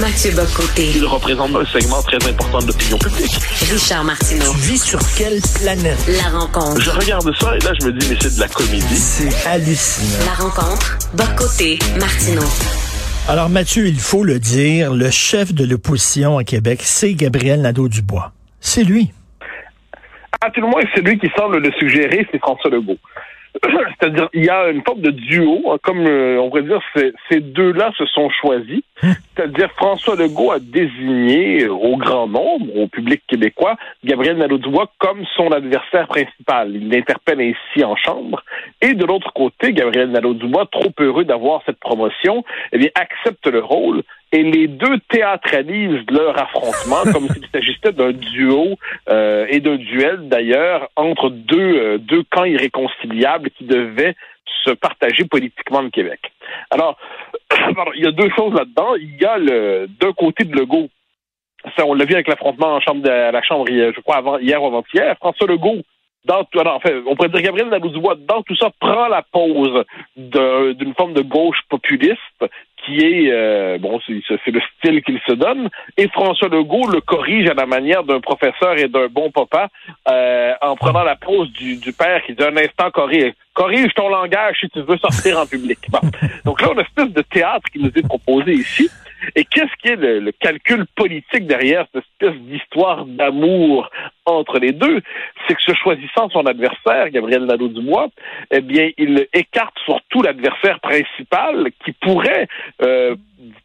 Mathieu Bocoté. Il représente un segment très important de l'opinion publique. Richard Martineau. Tu vis sur quelle planète? La rencontre. Je regarde ça et là, je me dis, mais c'est de la comédie. C'est hallucinant. La rencontre. Bocoté. Martineau. Alors Mathieu, il faut le dire, le chef de l'opposition à Québec, c'est Gabriel Nadeau-Dubois. C'est lui. À tout le moins, c'est lui qui semble le suggérer, c'est François Legault. C'est-à-dire, il y a une forme de duo, hein, comme euh, on pourrait dire, ces, ces deux-là se sont choisis. C'est-à-dire, François Legault a désigné au grand nombre, au public québécois, Gabriel Nadeau-Dubois comme son adversaire principal. Il l'interpelle ainsi en chambre. Et de l'autre côté, Gabriel Nadeau-Dubois, trop heureux d'avoir cette promotion, eh bien, accepte le rôle et les deux théâtralisent leur affrontement comme s'il s'agissait d'un duo euh, et d'un duel d'ailleurs entre deux, euh, deux camps irréconciliables qui devaient se partager politiquement le Québec. Alors, il y a deux choses là-dedans. Il y a le d'un côté de Legault, ça on l'a vu avec l'affrontement en chambre de, à la Chambre, je crois, avant, hier ou avant-hier, François Legault dans tout, alors, en fait, on pourrait dire Gabriel Nadeau-Dubois, dans tout ça, prend la pause d'une forme de gauche populiste qui est, euh, bon, c'est le style qu'il se donne, et François Legault le corrige à la manière d'un professeur et d'un bon papa euh, en prenant la pause du, du père qui dit un instant corrige, corrige ton langage si tu veux sortir en public. Bon. Donc là, on a une espèce de théâtre qui nous est proposé ici. Et qu'est-ce qui est le, le, calcul politique derrière cette espèce d'histoire d'amour entre les deux? C'est que se choisissant son adversaire, Gabriel Nadeau-Dubois, eh bien, il écarte surtout l'adversaire principal qui pourrait euh,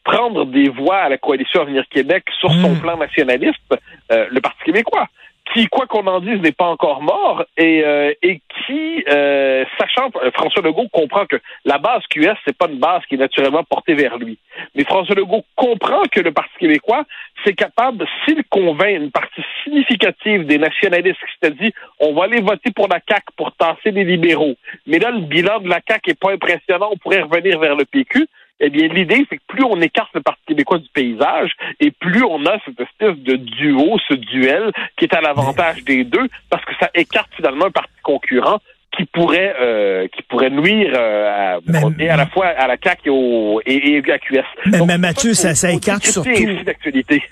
prendre des voix à la coalition Avenir Québec sur son Mmh. plan nationaliste, euh, le Parti québécois qui, quoi qu'on en dise, n'est pas encore mort et, euh, et qui, euh, sachant, François Legault comprend que la base QS, c'est pas une base qui est naturellement portée vers lui. Mais François Legault comprend que le Parti québécois, c'est capable, s'il convainc une partie significative des nationalistes dit, on va aller voter pour la CAQ pour tasser les libéraux. Mais là, le bilan de la CAQ est pas impressionnant, on pourrait revenir vers le PQ eh bien, l'idée, c'est que plus on écarte le Parti québécois du paysage, et plus on a cette espèce de duo, ce duel, qui est à l'avantage des deux, parce que ça écarte finalement un parti concurrent qui pourrait euh, qui pourrait nuire euh, à, et à la fois à la CAQ et, au, et, et à QS. Mais- Donc, mais Mathieu, ça- écarte surtout-.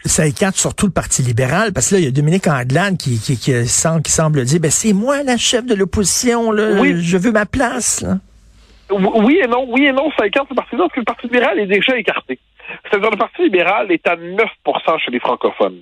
Ça écarte surtout le Parti libéral, parce que là, il y a Dominique Anglade qui, qui, qui, semble, qui semble dire, ben, c'est moi la chef de l'opposition, là. Oui. Je veux ma place, là. Oui et non, oui et non, ça écarte ce parti-là, parce que le Parti libéral est déjà écarté. C'est-à-dire le Parti libéral est à 9% chez les francophones.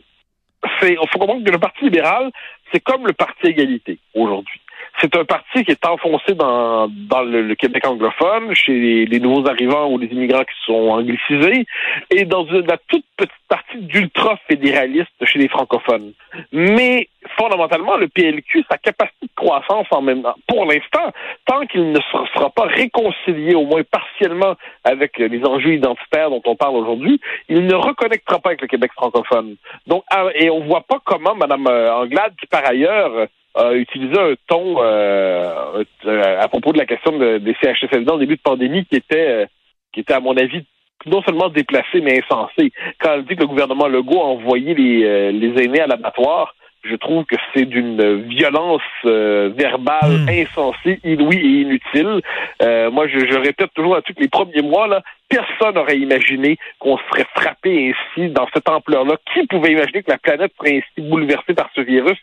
C'est, il faut comprendre que le Parti libéral, c'est comme le Parti égalité aujourd'hui. C'est un parti qui est enfoncé dans, dans le, le Québec anglophone, chez les, nouveaux arrivants ou les immigrants qui sont anglicisés, et dans la toute petite partie d'ultra-fédéralistes chez les francophones. Mais fondamentalement, le PLQ, sa capacité de croissance en même temps, pour l'instant, tant qu'il ne sera, pas réconcilié au moins partiellement avec les enjeux identitaires dont on parle aujourd'hui, il ne reconnectera pas avec le Québec francophone. Donc, ah, et on voit pas comment Mme Anglade, qui par ailleurs a utilisé un ton euh, euh, à propos de la question de- des CHSLD en début de pandémie qui était, euh, qui était à mon avis non seulement déplacé mais insensé. Quand elle dit que le gouvernement Legault a envoyé les, euh, les aînés à l'abattoir, je trouve que c'est d'une violence euh, verbale Mm. insensée, inouïe et inutile. Euh, moi, je, je répète toujours à tous les premiers mois, là, personne n'aurait imaginé qu'on serait frappé ainsi dans cette ampleur-là. Qui pouvait imaginer que la planète serait ainsi bouleversée par ce virus?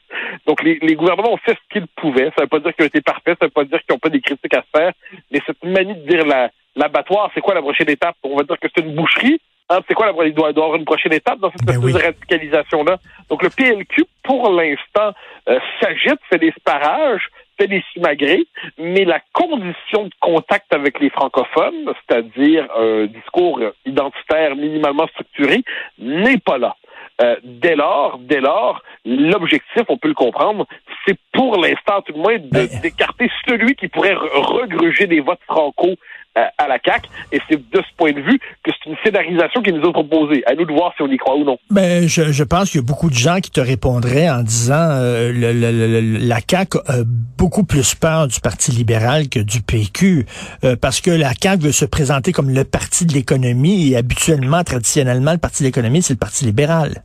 Donc, les, les gouvernements ont fait ce qu'ils pouvaient. Ça ne veut pas dire qu'ils ont été parfaits, ça ne veut pas dire qu'ils n'ont pas des critiques à faire, mais cette manie de dire la, l'abattoir, c'est quoi la prochaine étape? On va dire que c'est une boucherie. Hein, c'est quoi la, il doit, il doit y avoir une prochaine étape dans cette Ben espèce oui. de radicalisation-là? Donc, le PLQ, pour l'instant, euh, s'agite, fait des sparages, fait des simagrées, mais la condition de contact avec les francophones, c'est-à-dire un discours identitaire minimalement structuré, n'est pas là. Euh, dès lors, dès lors, l'objectif, on peut le comprendre, c'est pour l'instant tout le moins Ben- d'écarter celui qui pourrait re- regruger des votes franco à la CAQ. Et c'est de ce point de vue que c'est une scénarisation qui nous proposée. À nous de voir si on y croit ou non. Ben, je, je pense qu'il y a beaucoup de gens qui te répondraient en disant euh, le, la CAQ a beaucoup plus peur du Parti libéral que du PQ, euh, parce que la CAQ veut se présenter comme le parti de l'économie et habituellement, traditionnellement, le parti de l'économie, c'est le Parti libéral.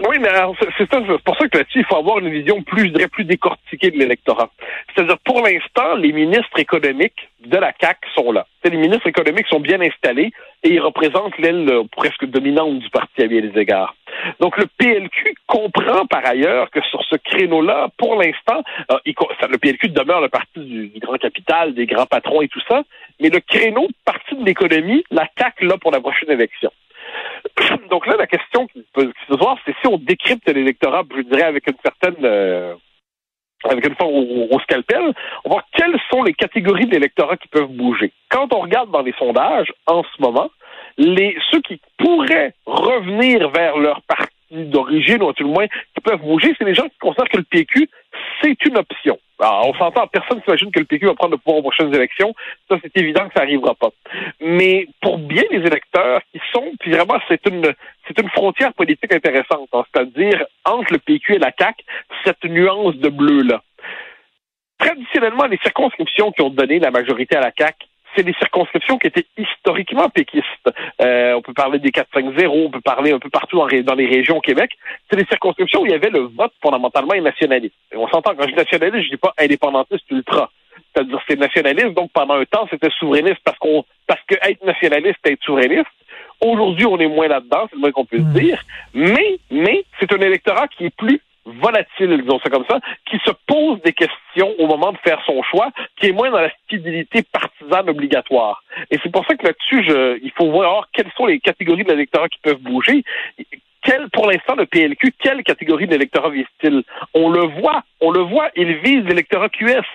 Oui, mais c'est pour ça que là-dessus, il faut avoir une vision plus, je plus décortiquée de l'électorat. C'est-à-dire, pour l'instant, les ministres économiques de la CAC sont là. Les ministres économiques sont bien installés et ils représentent l'aile euh, presque dominante du parti à bien des égards. Donc, le PLQ comprend par ailleurs que sur ce créneau-là, pour l'instant, euh, le PLQ demeure le parti du, grand capital, des grands patrons et tout ça, mais le créneau parti de l'économie, la là pour la prochaine élection. Donc là, la question qui se voir, c'est si on décrypte l'électorat, je dirais, avec une certaine... euh, avec une forme au, scalpel, on va voir quelles sont les catégories de l'électorat qui peuvent bouger. Quand on regarde dans les sondages, en ce moment, les ceux qui pourraient revenir vers leur parti d'origine, ou tout le moins, qui peuvent bouger, c'est les gens qui considèrent que le PQ, c'est une option. Alors, on s'entend, personne s'imagine que le PQ va prendre le pouvoir aux prochaines élections. Ça, c'est évident que ça n'arrivera pas. Mais pour bien les électeurs qui sont, puis vraiment, c'est une, c'est une frontière politique intéressante. hein. C'est-à-dire, entre le PQ et la CAQ, cette nuance de bleu-là. Traditionnellement, les circonscriptions qui ont donné la majorité à la CAQ, c'est des circonscriptions qui étaient historiquement péquistes. Euh, on peut parler des 4-5-0, on peut parler un peu partout dans, les régions au Québec. C'est des circonscriptions où il y avait le vote fondamentalement nationaliste. Et on s'entend, quand je dis nationaliste, je dis pas indépendantiste ultra. C'est-à-dire c'est nationaliste, donc pendant un temps, c'était souverainiste parce qu'on parce que être nationaliste, c'est être souverainiste. Aujourd'hui, on est moins là-dedans, c'est le moins qu'on peut se dire. Mais, mais, c'est un électorat qui est plus volatile, disons ça comme ça, qui se pose des questions au moment de faire son choix, qui est moins dans la stabilité partisane obligatoire. Et c'est pour ça que là-dessus, je, il faut voir quelles sont les catégories de l'électorat qui peuvent bouger. Quel, pour l'instant, le PLQ, quelle catégorie de l'électorat vise-t-il? On le voit, on le voit, il vise l'électorat QS.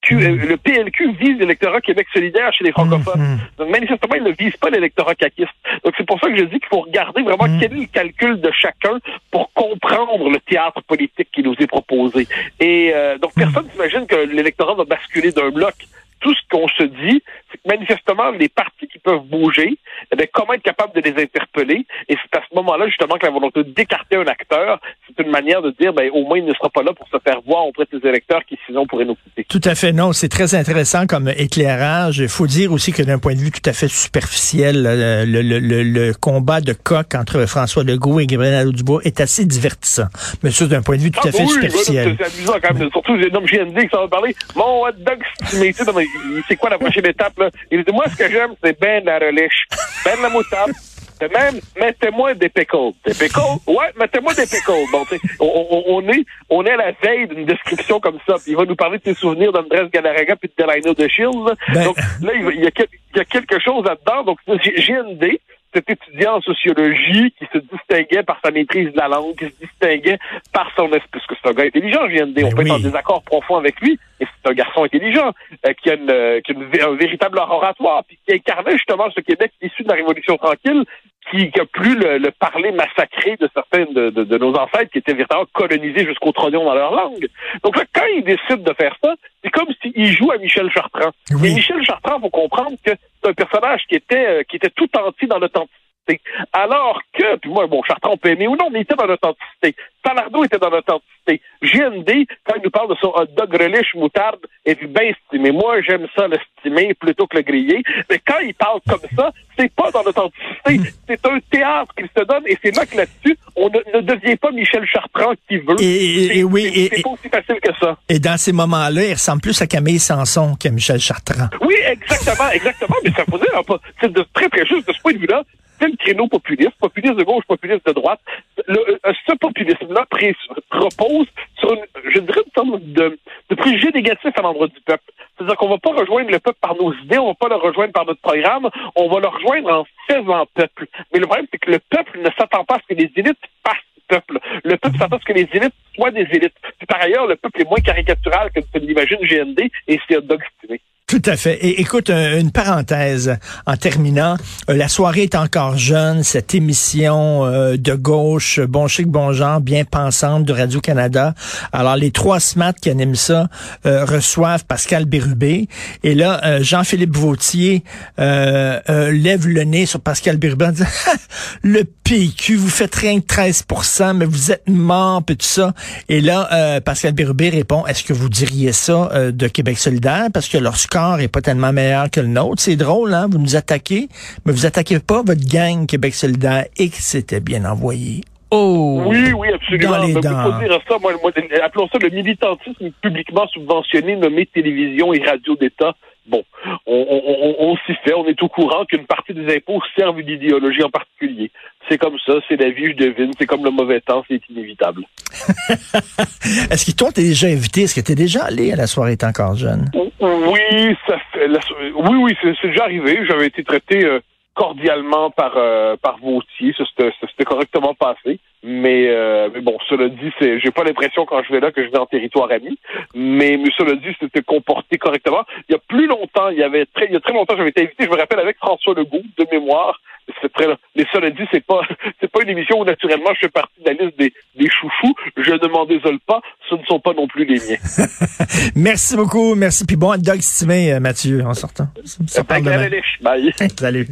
Q- euh, le PLQ vise l'électorat Québec solidaire chez les francophones. Mhm. Donc, manifestement, il ne vise pas l'électorat caquiste. Donc, c'est pour ça que je dis qu'il faut regarder vraiment Mm. quel est le calcul de chacun pour comprendre le théâtre politique qui nous est proposé. Et euh, donc, personne n'imagine que l'électorat va basculer d'un bloc. Tout ce qu'on se dit, c'est que manifestement, les partis qui peuvent bouger, eh bien, comment être capable de les interpeller? Et c'est à ce moment-là, justement, que la volonté d'écarter un acteur, c'est une manière de dire, ben, au moins, il ne sera pas là pour se faire voir auprès de ses électeurs qui, sinon, pourraient nous quitter. Tout à fait, non, c'est très intéressant comme éclairage. Il faut dire aussi que d'un point de vue tout à fait superficiel, le, le, le, le combat de coq entre François Legault et Gabriel Nadeau-Dubois est assez divertissant. Mais ça, d'un point de vue tout à fait Ah, oui, superficiel. C'est amusant quand même. Surtout, j'ai nommé GND qui s'en va parler. Mon hot dog mais c'est quoi la prochaine étape, là? Il dit, moi, ce que j'aime, c'est ben la relish, ben la moutarde. Même, mettez-moi des pickles. Des pickles? Ouais, mettez-moi des pickles. Bon, on, on, est, on est à la veille d'une description comme ça. Puis il va nous parler de ses souvenirs d'Andrés Galarraga puis de Delano de Shields. Ben- Donc, là, il, y a, il y a quelque chose là-dedans. Donc, G- GND, cet étudiant en sociologie qui se distinguait par sa maîtrise de la langue, qui se distinguait par son esprit, parce que c'est un gars intelligent, GND. On Ben peut être en désaccord profond avec lui, mais c'est un garçon intelligent, euh, qui a, une, euh, qui a une un véritable oratoire, puis qui incarnait justement ce Québec issu de la Révolution tranquille, qui, qui a plus le, le parler massacré de certains de, de- de nos ancêtres qui étaient véritablement colonisés jusqu'au trognon dans leur langue. Donc là, quand il décide de faire ça, c'est comme s'il joue à Michel Chartrand. Oui. Et Michel Chartrand, faut comprendre que un personnage qui était euh, qui était tout entier dans l'authenticité. Alors que, puis moi, bon, Chartrand, on peut aimer ou non, mais il était dans l'authenticité. Palardo était dans l'authenticité. GND, quand il nous parle de son hot dog relish moutarde, est bien estimé. Moi, j'aime ça l'estimer plutôt que le griller. Mais quand il parle comme ça, c'est pas dans l'authenticité. C'est un théâtre qu'il se donne et c'est là que là-dessus, on ne, ne devient pas Michel Chartrand qui veut. Et- et- et oui, c'est- et- c'est pas aussi facile que ça. Et dans ces moments-là, il ressemble plus à Camille Sanson qu'à Michel Chartrand. Oui, exactement, exactement. Mais ça faut dire, c'est de très très juste de ce point de vue-là. Le créneau populiste, populiste de gauche, populiste de droite. Le- euh, ce populisme-là repose sur, une, je dirais, une forme de, de préjugé négatif à l'endroit du peuple. C'est-à-dire qu'on va pas rejoindre le peuple par nos idées, on va pas le rejoindre par notre programme, on va le rejoindre en faisant peuple. Mais le problème, c'est que le peuple ne s'attend pas à ce que les élites fassent peuple. Le peuple s'attend à ce que les élites soient des élites. Puis par ailleurs, le peuple est moins caricatural que tu l'imagines GND et c'est hot. Tout à fait. Et écoute, un- une parenthèse en terminant. Euh, la soirée est encore jeune, cette émission euh, de gauche, bon chic, bon genre, bien pensante de Radio-Canada. Alors, les trois SMAT qui animent ça euh, reçoivent Pascal Bérubé. Et là, Jean-Philippe Vautier lève le nez sur Pascal Bérubé en disant Le PQ, vous faites rien que 13% mais vous êtes mort, puis tout ça. Et là, Pascal Bérubé répond Est-ce que vous diriez ça de Québec solidaire? Parce que leur score est pas tellement meilleur que le nôtre. C'est drôle, hein? Vous nous attaquez, mais vous attaquez pas votre gang Québec solidaire et que c'était bien envoyé. Oh! Oui, oui, absolument. Dans les dents. faut dire ça, moi, moi, appelons ça le militantisme publiquement subventionné nommé télévision et radio d'État. Bon, on, on, on, on s'y fait, on est au courant qu'une partie des impôts servent une idéologie en particulier. C'est comme ça, c'est la vie, je devine, c'est comme le mauvais temps, c'est inévitable. Est-ce qu'ils t'ont déjà invité? Est-ce que tu es déjà allé à la soirée T'es encore jeune? Oui, ça fait, la- oui, oui, c'est déjà arrivé. J'avais été traité euh, cordialement par euh, par Vautier, ça c'était ça s'était correctement passé. Mais, euh, mais bon, cela dit, c'est, j'ai pas l'impression quand je vais là que je vais en territoire ami. Mais, mais cela dit, c'était comporté correctement. Il y a plus longtemps, il y avait très, il y a très longtemps, j'avais été invité. Je me rappelle avec François Legault de mémoire. C'est très, mais cela dit, c'est pas, c'est pas une émission où naturellement je fais partie de la liste des, des chouchous. Je ne m'en désole pas. Ce ne sont pas non plus les miens. Merci beaucoup. Merci. Puis bon hot dog estimé, euh, Mathieu, en sortant. Ça, ça. Salut.